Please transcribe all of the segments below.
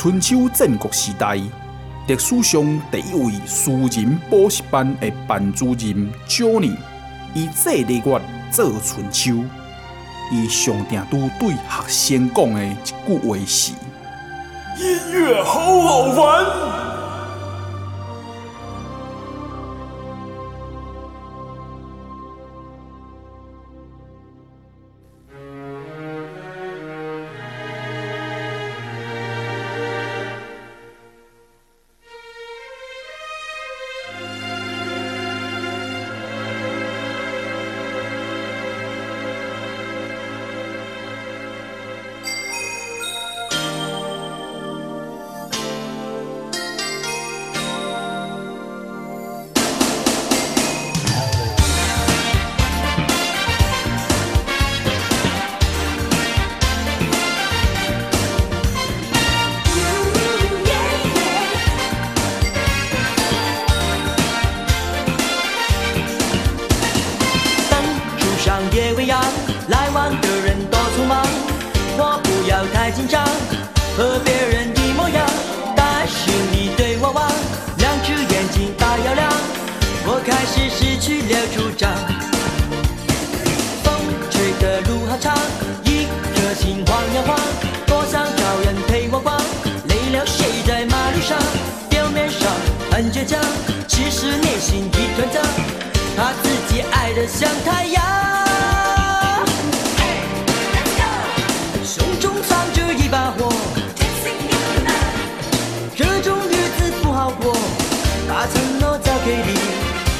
春秋战国时代历史上第一位私人补习班的班主任 jony 以这个月做春秋，伊上定都对学生讲的一句话是：音乐好好玩。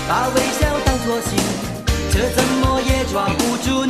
把微笑当作信，却怎么也抓不住你。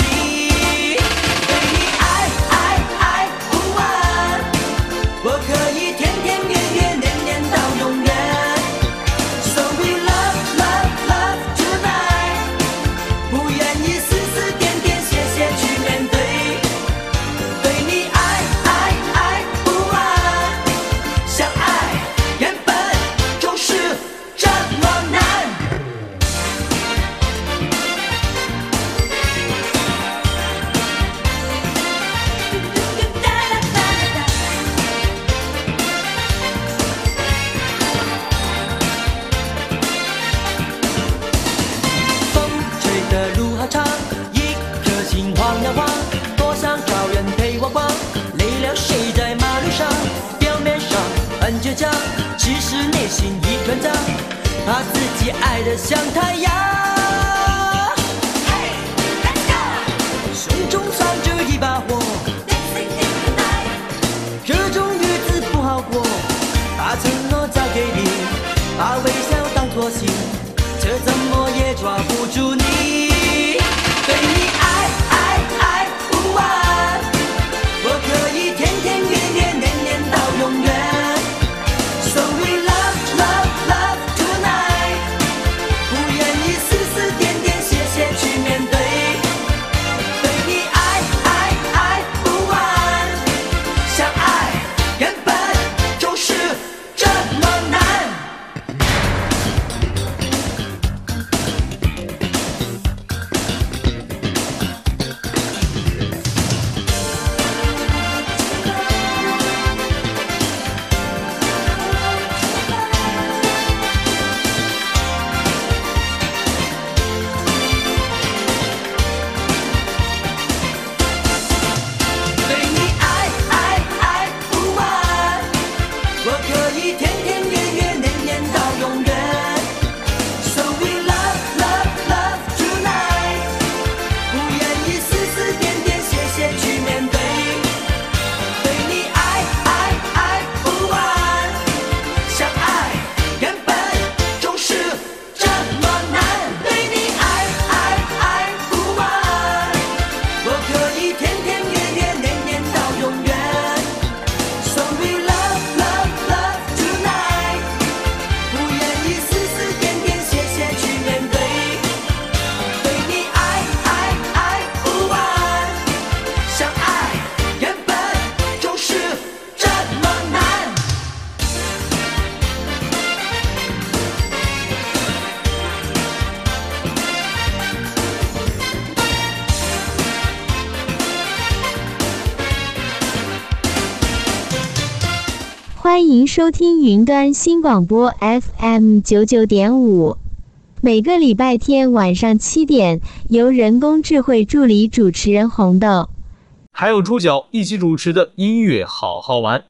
收听云端新广播 FM 九九点五，每个礼拜天晚上七点，由人工智慧助理主持人红豆，还有猪脚一起主持的音乐好好玩。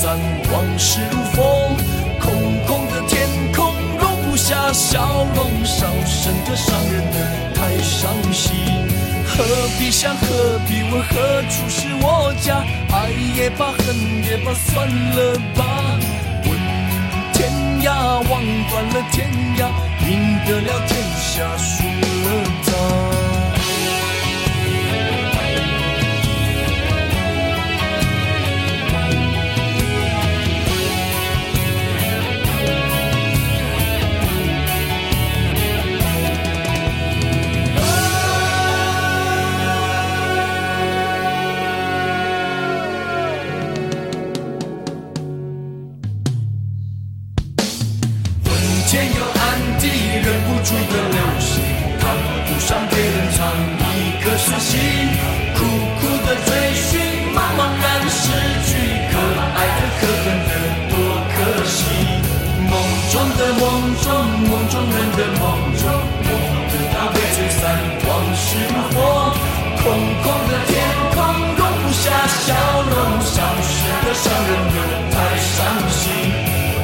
散往事如风空空的天空容不下笑容伤神的伤人的太伤心何必想何必问何处是我家？爱也罢恨也罢算了吧。问天涯望断了天涯赢得了天下输了伤人的太伤心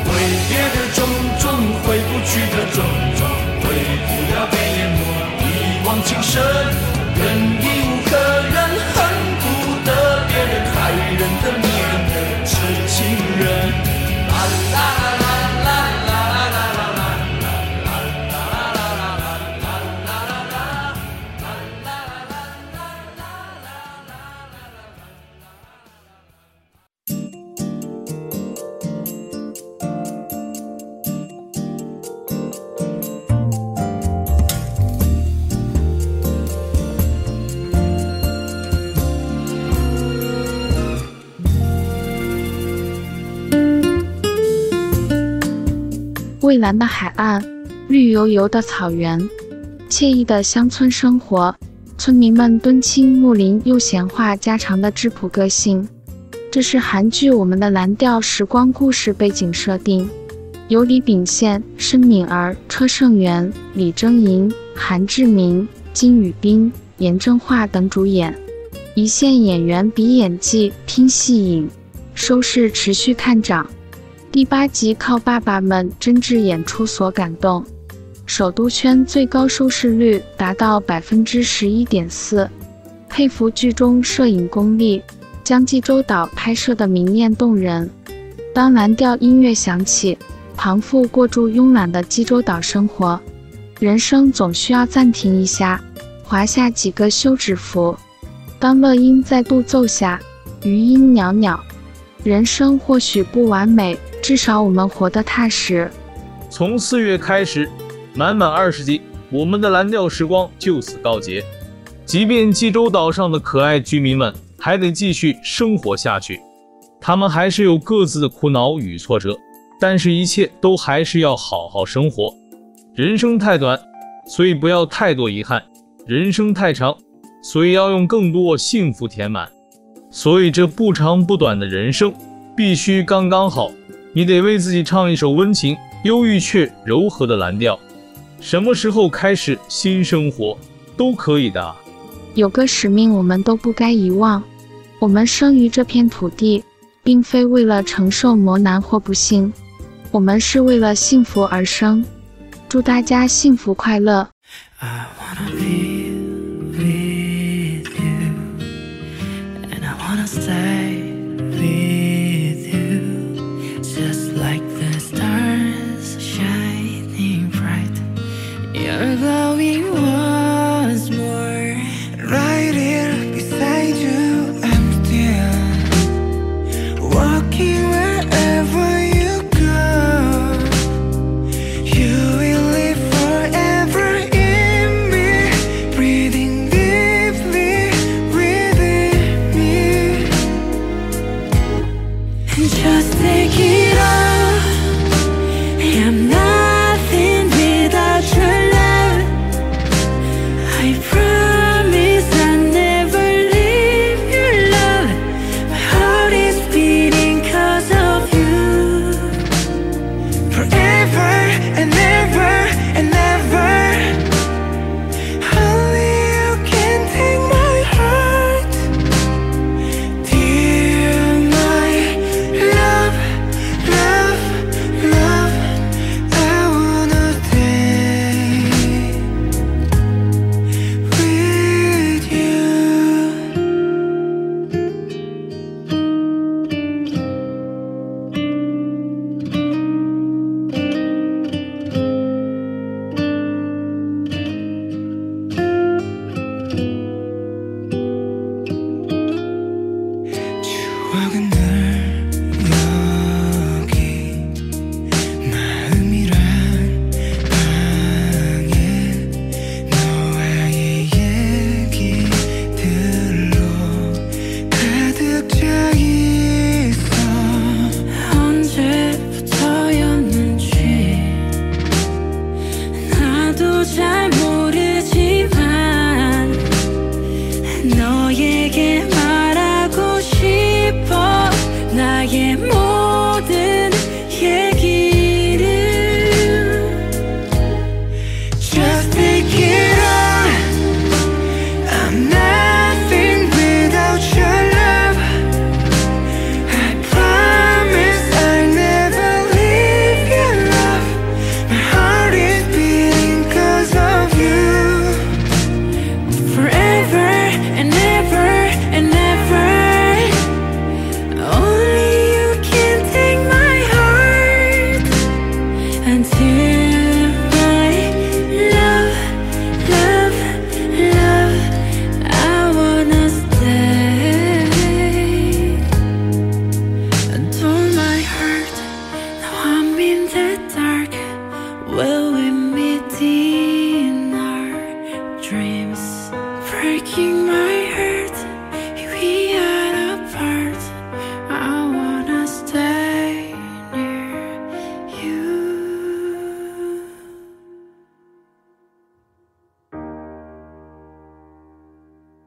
挥别的种种挥不去的种种回不了被淹没一往情深忍已无可忍恨不得别人害人的迷人的痴情人。啦啦啦蔚蓝的海岸，绿油油的草原，惬意的乡村生活。村民们敦亲睦邻又闲话家常的质朴个性，这是韩剧《我们的蓝调时光故事》背景设定，由李秉宪、申敏儿、车胜元、李征银、韩志明、金宇彬、严正化等主演，一线演员比演技拼戏瘾，收视持续看涨。第八集靠爸爸们真挚演出所感动，首都圈最高收视率达到百分之十一点四，佩服剧中摄影功力，将济州岛拍摄的明艳动人。当蓝调音乐响起，庞父过住慵懒的济州岛生活，人生总需要暂停一下，划下几个休止符。当乐音再度奏下，余音袅袅，人生或许不完美。至少我们活得踏实。从四月开始，满满二十集，我们的蓝调时光就此告结。即便济州岛上的可爱居民们还得继续生活下去，他们还是有各自的苦恼与挫折，但是一切都还是要好好生活。人生太短，所以不要太多遗憾；人生太长，所以要用更多幸福填满。所以这不长不短的人生，必须刚刚好。你得为自己唱一首温情、忧郁却柔和的蓝调。什么时候开始新生活都可以的。有个使命，我们都不该遗忘。我们生于这片土地，并非为了承受磨难或不幸，我们是为了幸福而生。祝大家幸福快乐。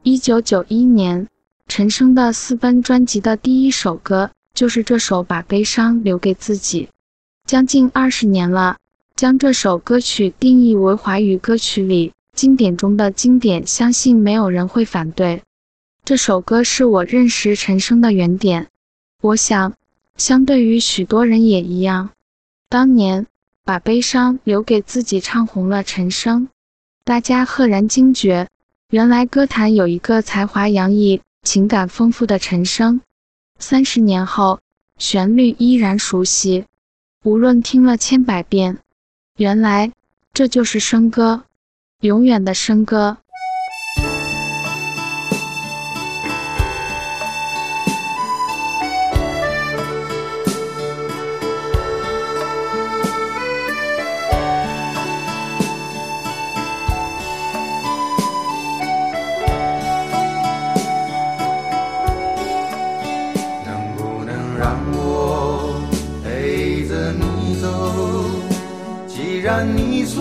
一九九一年，陈升的私奔专辑的第一首歌就是这首《把悲伤留给自己》。将近二十年了，将这首歌曲定义为华语歌曲里经典中的经典，相信没有人会反对。这首歌是我认识陈升的原点，我想，相对于许多人也一样，当年把悲伤留给自己唱红了陈升，大家赫然惊觉，原来歌坛有一个才华洋溢、情感丰富的陈升。三十年后，旋律依然熟悉，无论听了千百遍，原来这就是升歌，永远的升歌。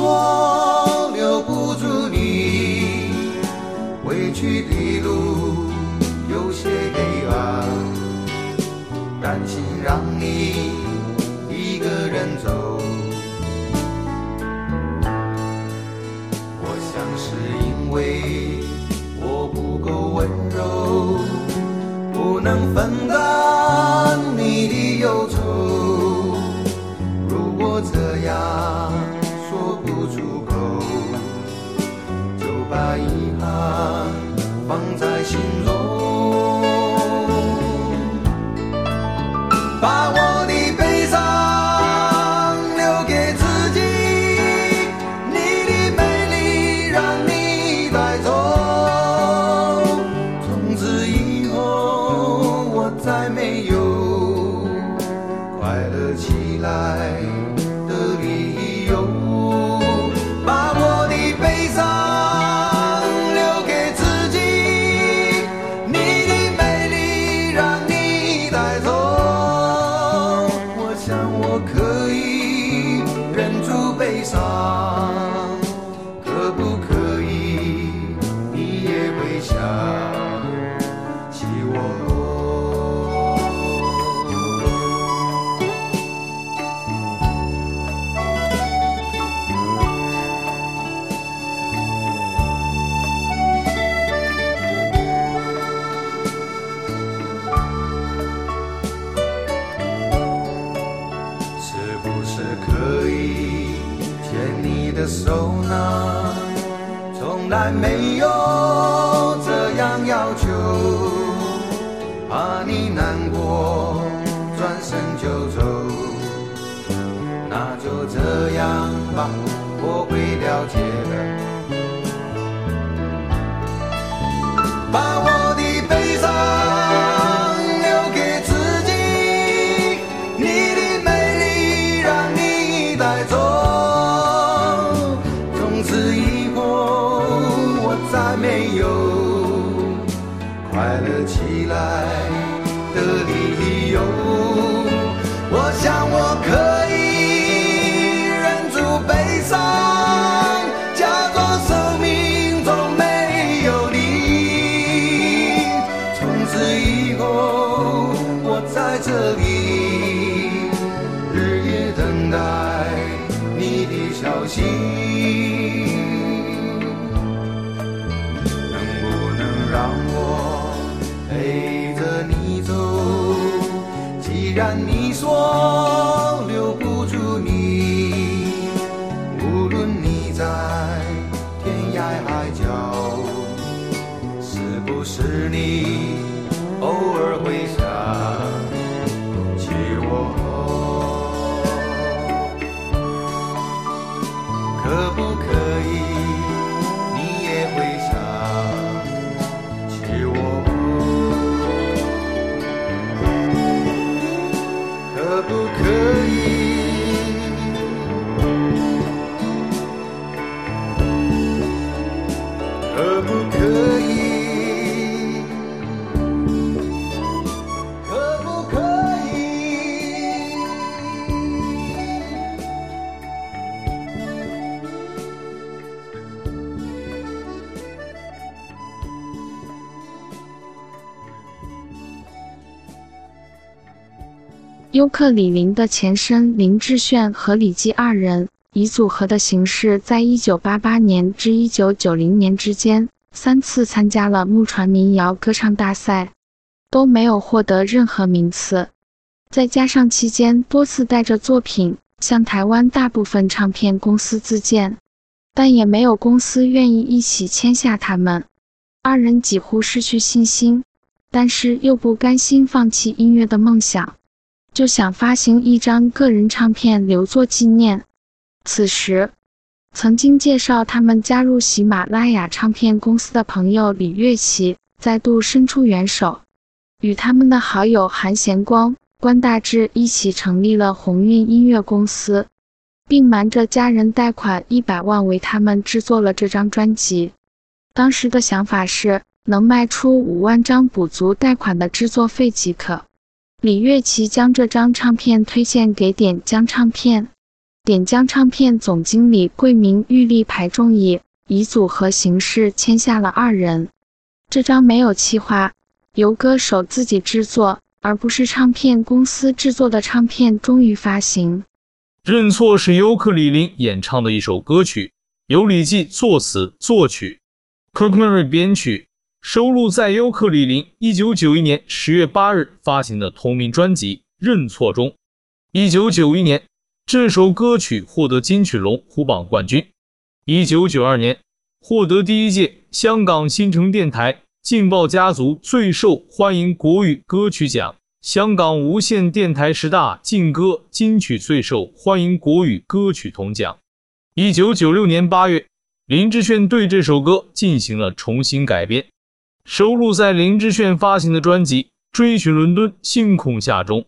我留不住你，回去的路有些黑暗，担心让你一个人走。我想是因为我不够温柔，不能分担你的忧愁。如果这样。把遗憾放在心中。爱的你优客李林的前身林志炫和李济二人以组合的形式，在一九八八年至一九九零年之间三次参加了木船民谣歌唱大赛，都没有获得任何名次。再加上期间多次带着作品向台湾大部分唱片公司自荐，但也没有公司愿意一起签下他们。二人几乎失去信心，但是又不甘心放弃音乐的梦想，就想发行一张个人唱片留作纪念。此时，曾经介绍他们加入喜马拉雅唱片公司的朋友李月琪再度伸出援手，与他们的好友韩贤光、关大志一起成立了鸿运音乐公司，并瞒着家人贷款一百万为他们制作了这张专辑。当时的想法是能卖出五万张补足贷款的制作费即可。李月琪将这张唱片推荐给点将唱片。点将唱片总经理桂明玉立排众议，以组合形式签下了二人。这张没有企划，由歌手自己制作，而不是唱片公司制作的唱片终于发行。认错是尤克李林演唱的一首歌曲，由李记作词作曲，Kirk Murray 编曲，收录在优客李林一九九一年十月八日发行的同名专辑《认错》中。一九九一年。这首歌曲获得金曲龙虎榜冠军。一九九二年，获得第一届香港新城电台劲爆家族最受欢迎国语歌曲奖、香港无线电台十大劲歌金曲最受欢迎国语歌曲铜奖。一九九六年八月，林志炫对这首歌进行了重新改编，收录在林志炫发行的专辑《追寻伦敦星空下》中。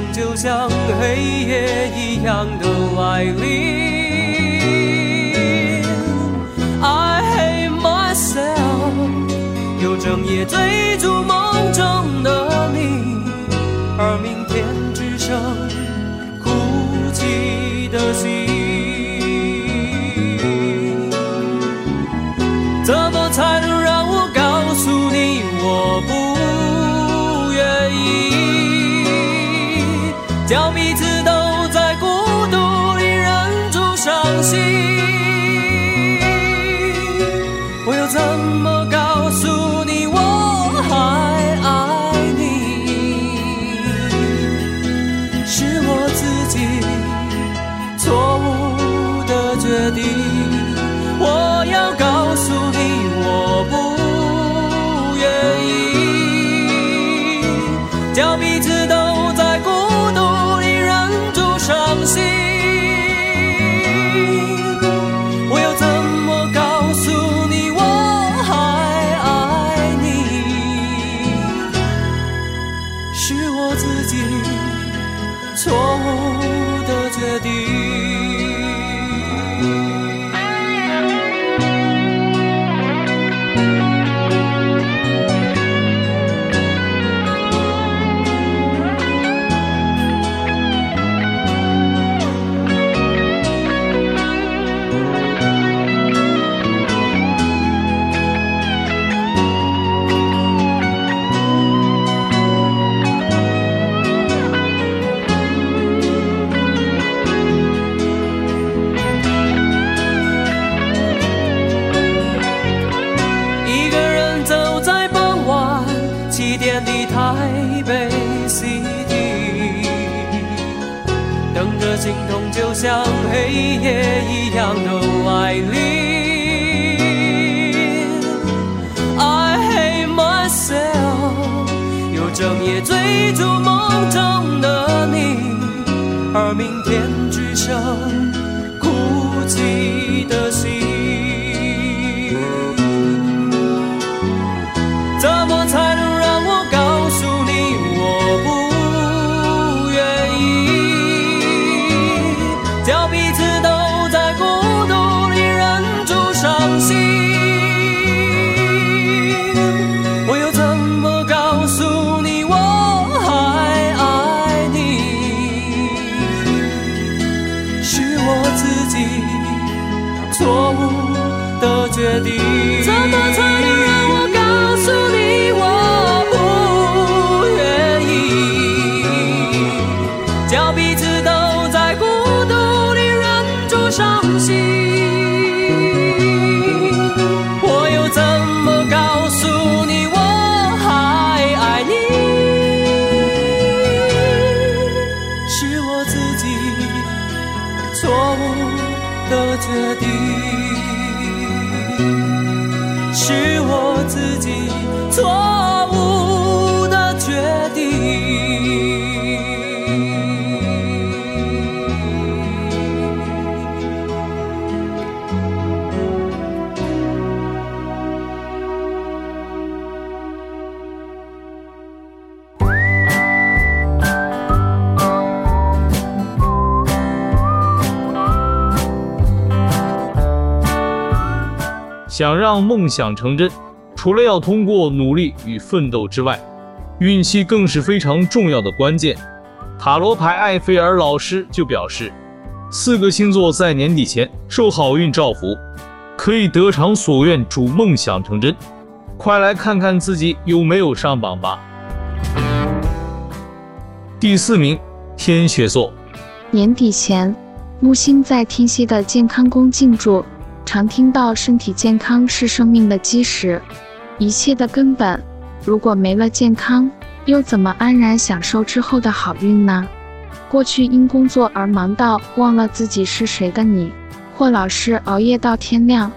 梦就像黑夜一样的来临。让梦想成真，除了要通过努力与奋斗之外，运气更是非常重要的关键。塔罗牌艾菲尔老师就表示，四个星座在年底前受好运照拂，可以得偿所愿，主梦想成真。快来看看自己有没有上榜吧。第四名，天蝎座。年底前，木星在天蝎的健康宫进驻。常听到身体健康是生命的基石，一切的根本。如果没了健康，又怎么安然享受之后的好运呢？过去因工作而忙到忘了自己是谁的你，或老是熬夜到天亮，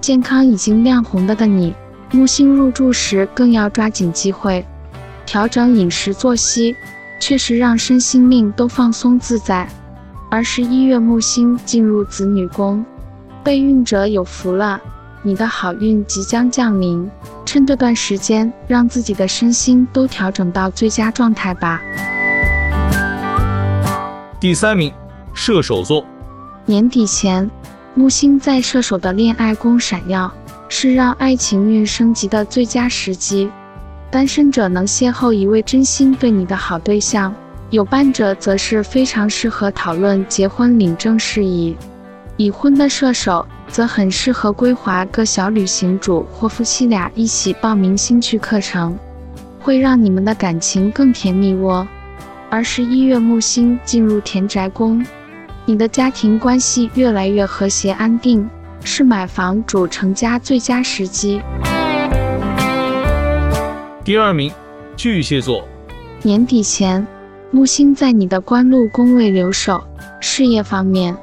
健康已经亮红了的你，木星入住时更要抓紧机会，调整饮食作息，确实让身心命都放松自在。而十一月木星进入子女宫。备孕者有福了，你的好运即将降临。趁这段时间，让自己的身心都调整到最佳状态吧。第三名，射手座。年底前，木星在射手的恋爱宫闪耀，是让爱情运升级的最佳时机。单身者能邂逅一位真心对你的好对象，有伴者则是非常适合讨论结婚领证事宜。已婚的射手则很适合规划个小旅行主或夫妻俩一起报名兴趣课程，会让你们的感情更甜蜜哦。而十一月木星进入田宅宫，你的家庭关系越来越和谐安定，是买房主成家最佳时机。第二名，巨蟹座。年底前，木星在你的官禄宫位留守，事业方面。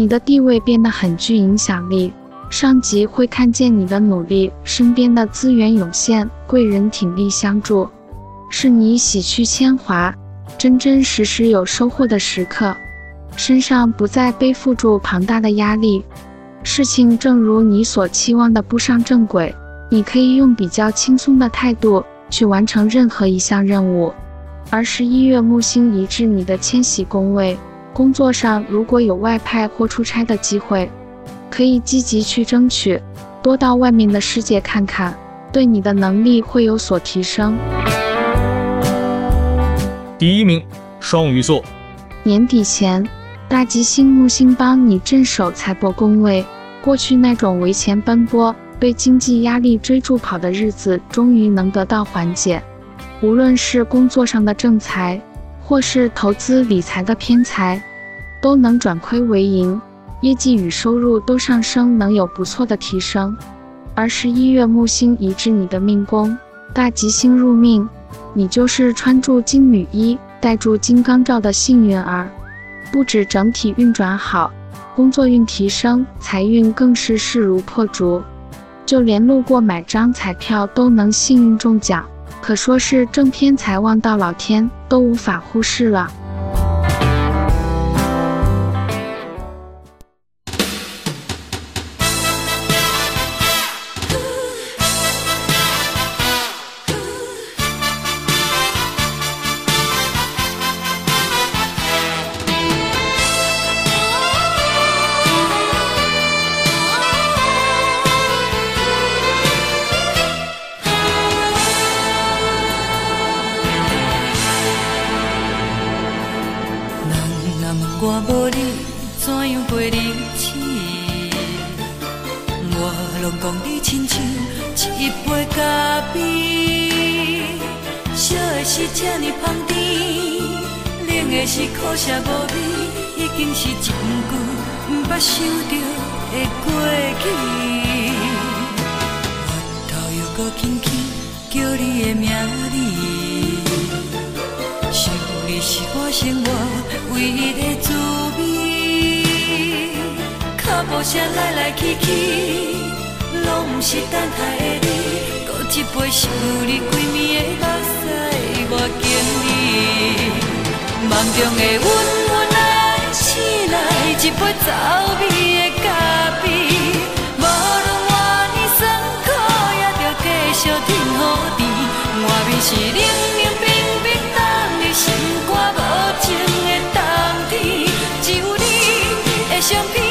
你的地位变得很具影响力，上级会看见你的努力，身边的资源涌现，贵人鼎力相助，是你洗去铅华，真真实实有收获的时刻，身上不再背负住庞大的压力，事情正如你所期望的步上正轨，你可以用比较轻松的态度去完成任何一项任务，而十一月木星移至你的迁徙宫位。工作上如果有外派或出差的机会，可以积极去争取，多到外面的世界看看，对你的能力会有所提升。第一名，双鱼座。年底前，大吉星木星帮你镇守财帛宫位，过去那种为钱奔波、被经济压力追逐跑的日子，终于能得到缓解。无论是工作上的正财，或是投资理财的偏财。都能转亏为盈，业绩与收入都上升，能有不错的提升。而十一月木星移至你的命宫，大吉星入命，你就是穿住金缕衣、戴住金刚罩的幸运儿。不止整体运转好，工作运提升，财运更是势如破竹。就连路过买张彩票都能幸运中奖，可说是正偏财旺到老天都无法忽视了。的是苦涩无味，已经是一句毋捌想着的过去。我头又搁轻轻叫你的名字，想你是我生活唯一的滋味。脚步声来来去去，拢毋是等待的你，搁一杯想你规暝的目屎，我敬你。梦中的阮，阮来醒来一杯走味的咖啡。无论我呢酸苦，也着继续挺好甜。外面是冷冷冰冰冻你心肝，无情的冬天，只有你的相片。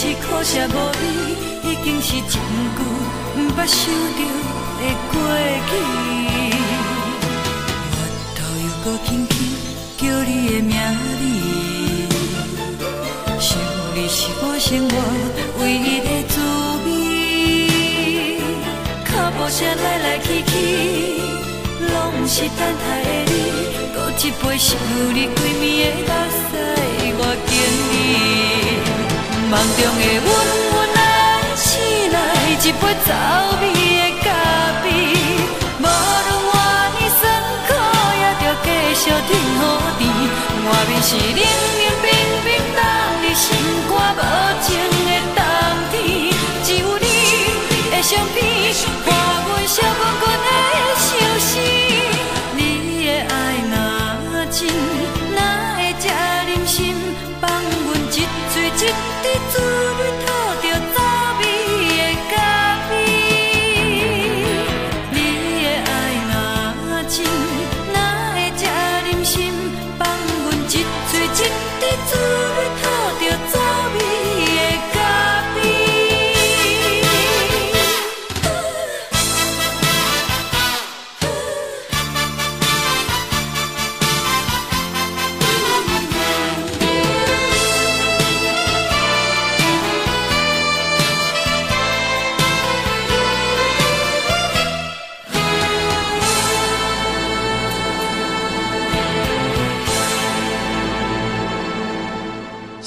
是苦涩无味，已经是真久毋捌想着的过去。我头又搁轻轻叫你的名字，想你是我生活唯一的滋味。脚步声来来去去，拢毋是等待的你。搁一杯想你归暝的目屎，我敬你。梦中的阮，阮来醒来一杯走味的咖啡。无论我呢酸苦，也着继续挺好甜。外面是冷冷冰冰冻的心肝，无情的冬天，只有你的相片，伴阮小滚滚的相思。你的爱若真。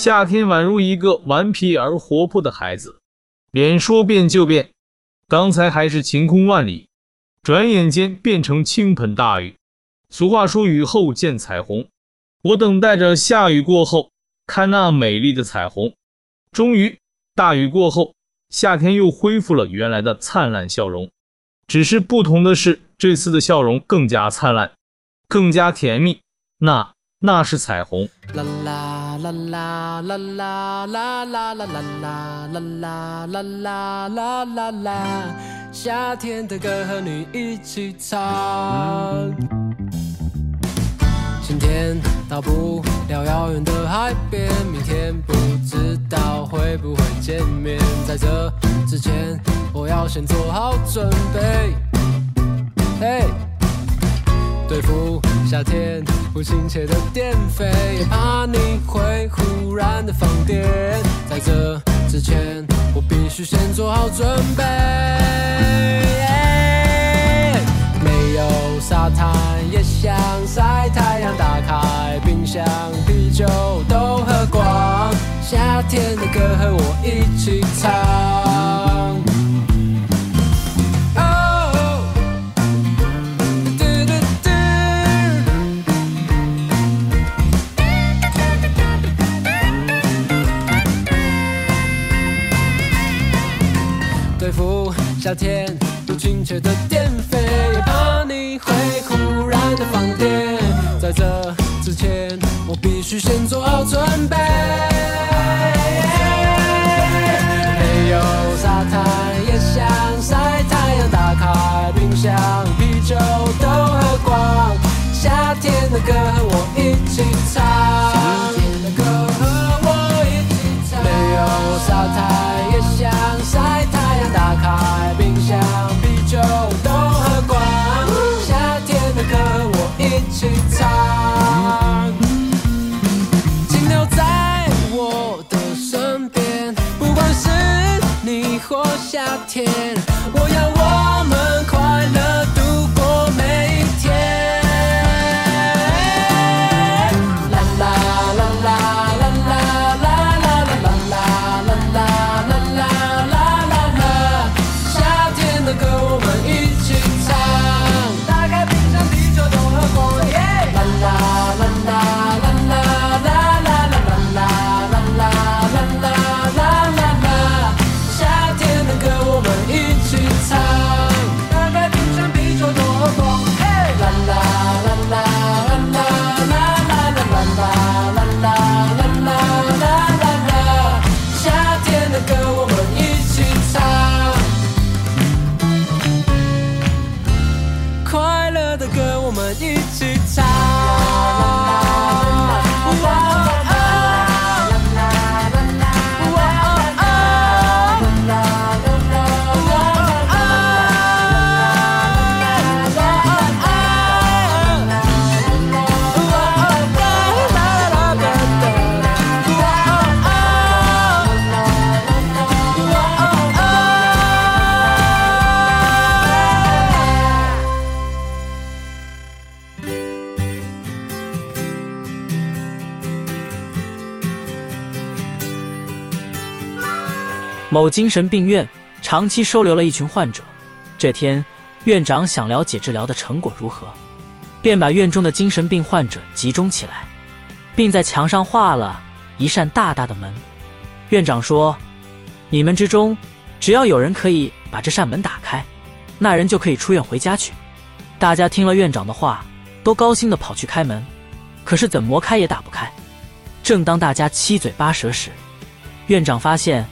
夏天宛如一个顽皮而活泼的孩子。脸说变就变刚才还是晴空万里转眼间变成倾盆大雨。俗话说雨后见彩虹我等待着下雨过后看那美丽的彩虹。终于大雨过后夏天又恢复了原来的灿烂笑容。只是不同的是这次的笑容更加灿烂更加甜蜜那那是彩虹。啦啦啦啦啦啦啦啦啦啦啦啦啦啦啦啦啦，夏天的歌和你一起唱。今天到不了遥远的海边，明天不知道会不会见面。在这之前，我要先做好准备。嘿，对付夏天不亲切的电费，也怕你会忽然的放电。在这之前，我必须先做好准备。没有沙滩也想晒太阳，打开冰箱，啤酒都喝光，夏天的歌和我一起唱。夏天不亲切的电费，也怕你会忽然的放电。在这之前，我必须先做好准备。没有沙滩也想晒太阳，打开冰箱，啤酒都喝光。夏天的歌我某精神病院长期收留了一群患者。这天，院长想了解治疗的成果如何，便把院中的精神病患者集中起来，并在墙上画了一扇大大的门。院长说：“你们之中，只要有人可以把这扇门打开，那人就可以出院回家去。”大家听了院长的话，都高兴地跑去开门，可是怎么开也打不开。正当大家七嘴八舌时，院长发现。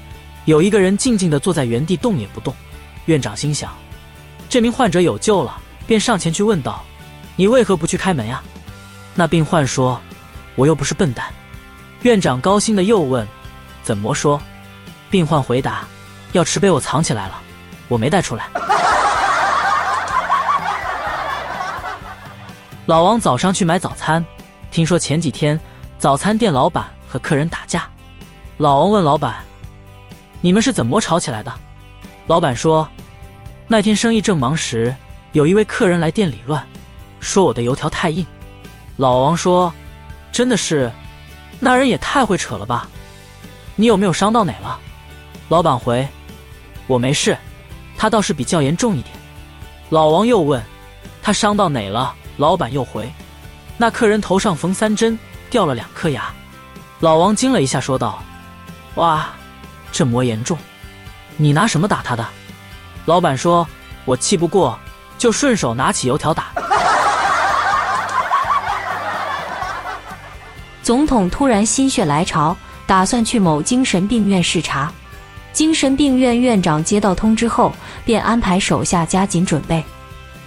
有一个人静静地坐在原地，动也不动。院长心想，这名患者有救了，便上前去问道：“你为何不去开门呀？”那病患说：“我又不是笨蛋。”院长高兴地又问：“怎么说？”病患回答：“药池被我藏起来了，我没带出来。”老王早上去买早餐，听说前几天早餐店老板和客人打架。老王问老板。你们是怎么吵起来的？老板说，那天生意正忙时，有一位客人来店里乱，说我的油条太硬。老王说，真的是，那人也太会扯了吧？你有没有伤到哪了？老板回，我没事，他倒是比较严重一点。老王又问，他伤到哪了？老板又回，那客人头上缝三针，掉了两颗牙。老王惊了一下，说道，哇。这么严重，你拿什么打他的？老板说：“我气不过，就顺手拿起油条打。”总统突然心血来潮，打算去某精神病院视察。精神病院院长接到通知后，便安排手下加紧准备。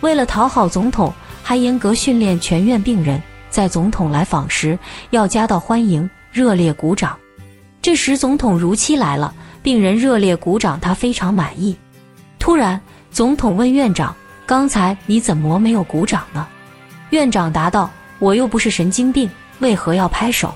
为了讨好总统，还严格训练全院病人，在总统来访时要夹道欢迎，热烈鼓掌。这时总统如期来了，病人热烈鼓掌，他非常满意。突然，总统问院长：“刚才你怎么没有鼓掌呢？”院长答道：“我又不是神经病，为何要拍手？”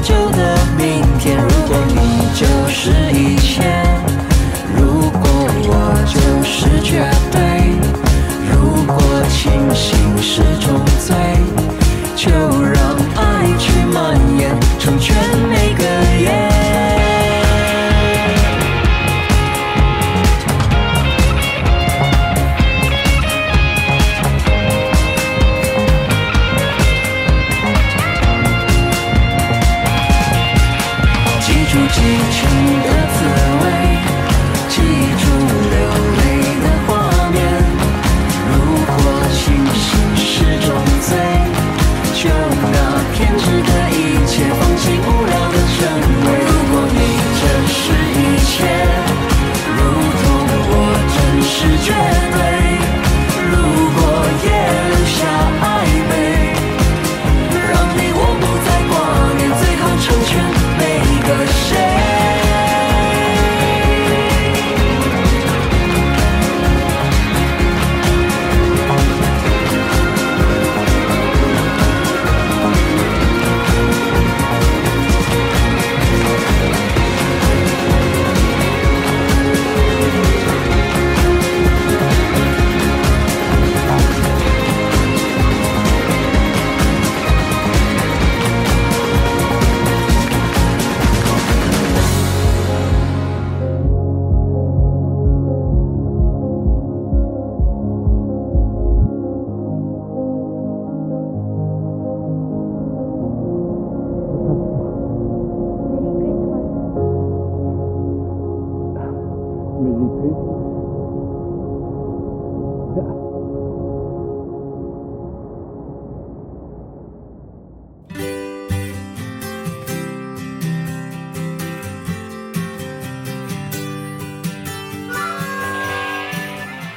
就。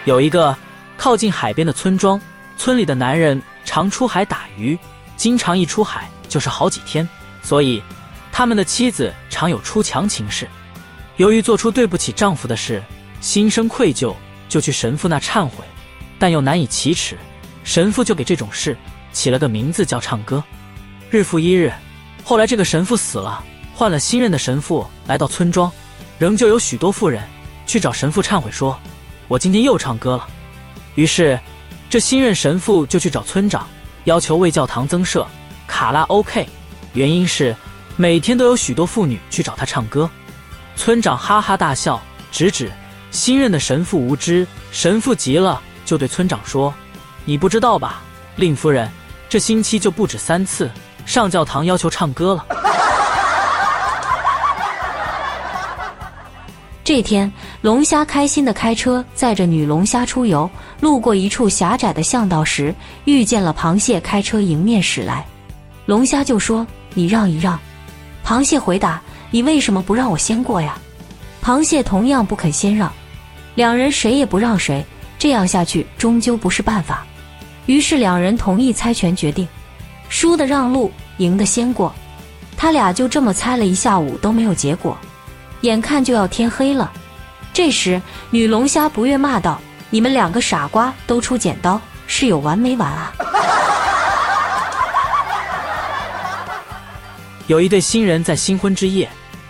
有一个靠近海边的村庄村里的男人常出海打鱼经常一出海就是好几天所以他们的妻子常有出墙情事。由于做出对不起丈夫的事心生愧疚，就去神父那忏悔，但又难以启齿，神父就给这种事起了个名字叫唱歌。日复一日，后来这个神父死了，换了新任的神父来到村庄，仍旧有许多妇人去找神父忏悔说：“我今天又唱歌了。”于是，这新任神父就去找村长，要求为教堂增设卡拉 OK，原因是每天都有许多妇女去找他唱歌。村长哈哈大笑，直指新任的神父无知。神父急了，就对村长说：“你不知道吧，令夫人，这星期就不止三次上教堂要求唱歌了。”这天，龙虾开心地开车载着女龙虾出游，路过一处狭窄的巷道时，遇见了螃蟹开车迎面驶来。龙虾就说：“你让一让。”螃蟹回答。你为什么不让我先过呀？螃蟹同样不肯先让，两人谁也不让谁，这样下去终究不是办法。于是两人同意猜拳决定，输的让路，赢的先过。他俩就这么猜了一下午都没有结果，眼看就要天黑了。这时女龙虾不悦骂道：“你们两个傻瓜，都出剪刀，是有完没完啊？” 有一对新人在新婚之夜。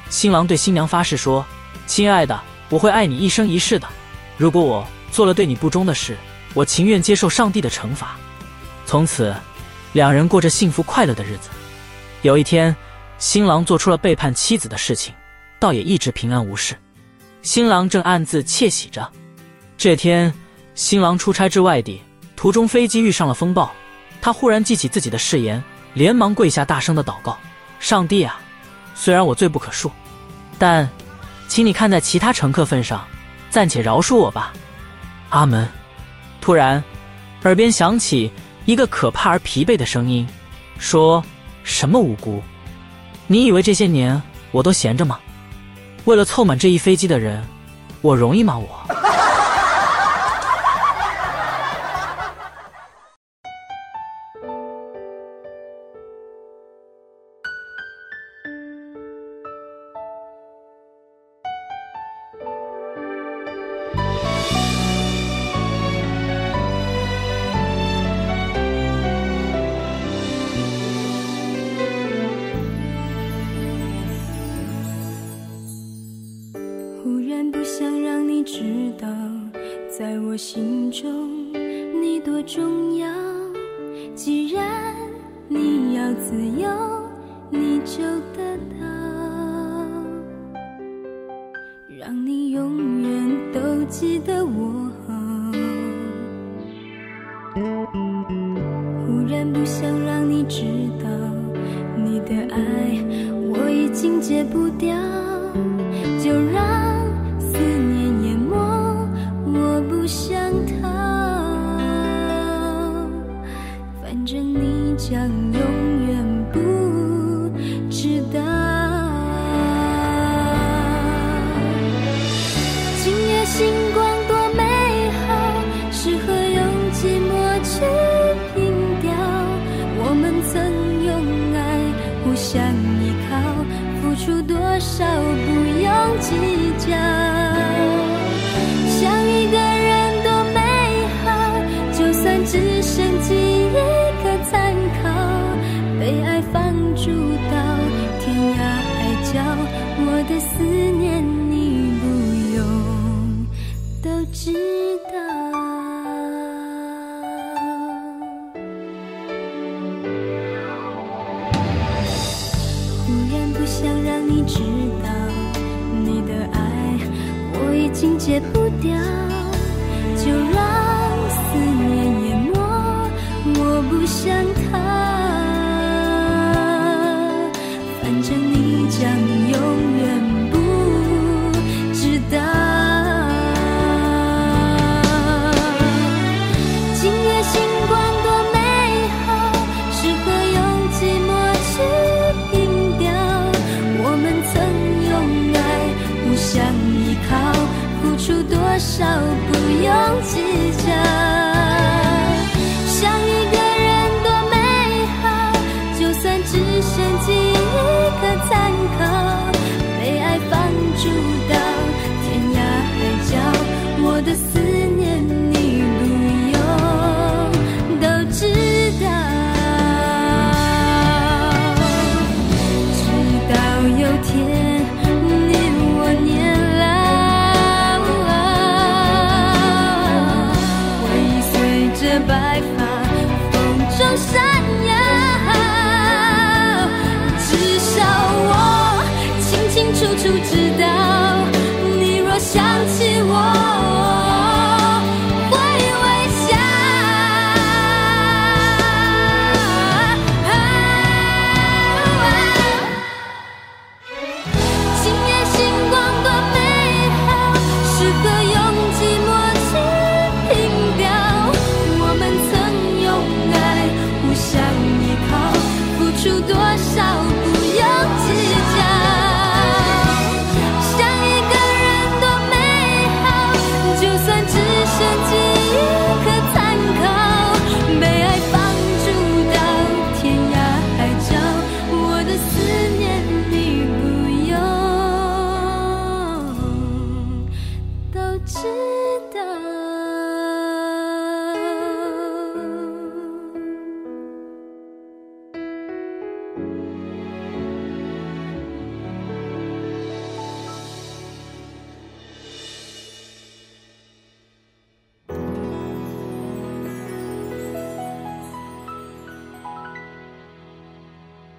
新郎对新娘发誓说：“亲爱的，我会爱你一生一世的。如果我做了对你不忠的事，我情愿接受上帝的惩罚。”从此，两人过着幸福快乐的日子。有一天，新郎做出了背叛妻子的事情，倒也一直平安无事。新郎正暗自窃喜着。这天，新郎出差至外地，途中飞机遇上了风暴，他忽然记起自己的誓言，连忙跪下，大声的祷告：“上帝啊！”虽然我罪不可恕，但，请你看在其他乘客份上，暂且饶恕我吧。阿门。突然，耳边响起一个可怕而疲惫的声音，说：“什么无辜？你以为这些年我都闲着吗？为了凑满这一飞机的人，我容易吗？我。”记得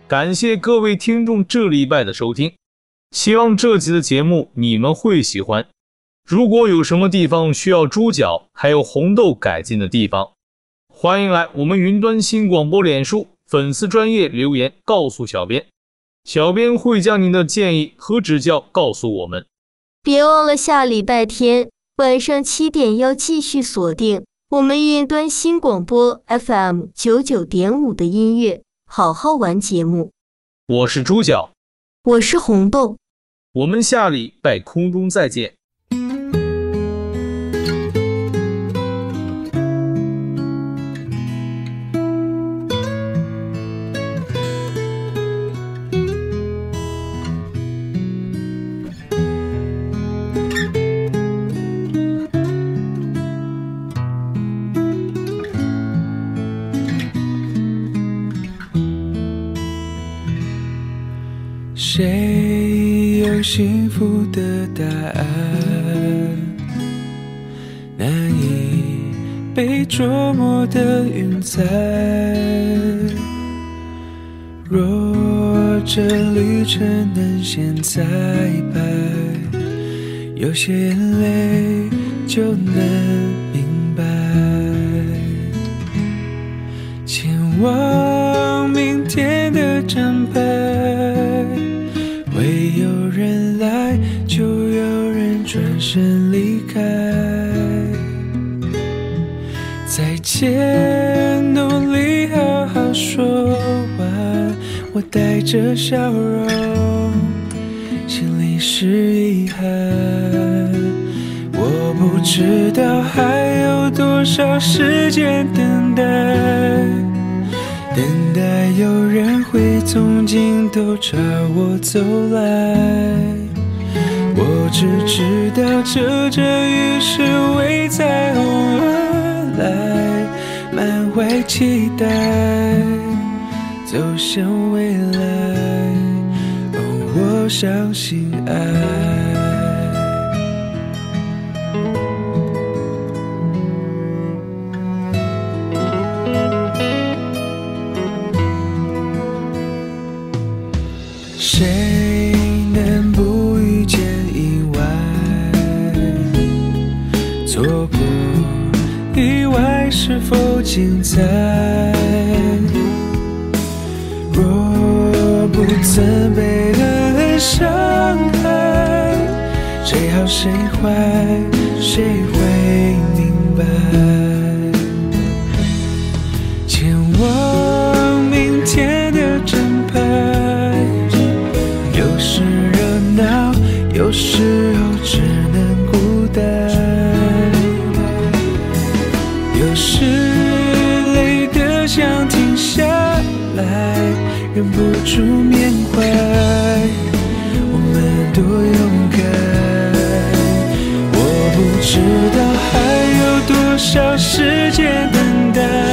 感谢各位听众这礼拜的收听，希望这集的节目你们会喜欢。如果有什么地方需要猪脚还有红豆改进的地方，欢迎来我们云端新广播脸书粉丝专业留言告诉小编，小编会将您的建议和指教告诉我们。别忘了下礼拜天晚上七点要继续锁定我们云端新广播 FM 九九点五的音乐好好玩节目。我是猪脚，我是红豆，我们下礼拜空中再见。幸福的答案？难以被捉摸的云彩。若这旅程能现在白，有些眼泪就能我带着笑容，心里是遗憾。我不知道还有多少时间等待。等待有人会从尽头朝我走来，我只知道这阵雨是为彩虹而来，满怀期待走向未来，我相信爱。谁能不遇见意外？错过意外是否精彩？不曾被狠狠伤害，谁好谁坏，谁会明白？前往明天的站牌，有时热闹，有时候只能孤单，有时累得想停下来。忍不住面爱我们多勇敢我不知道还有多少时间等待。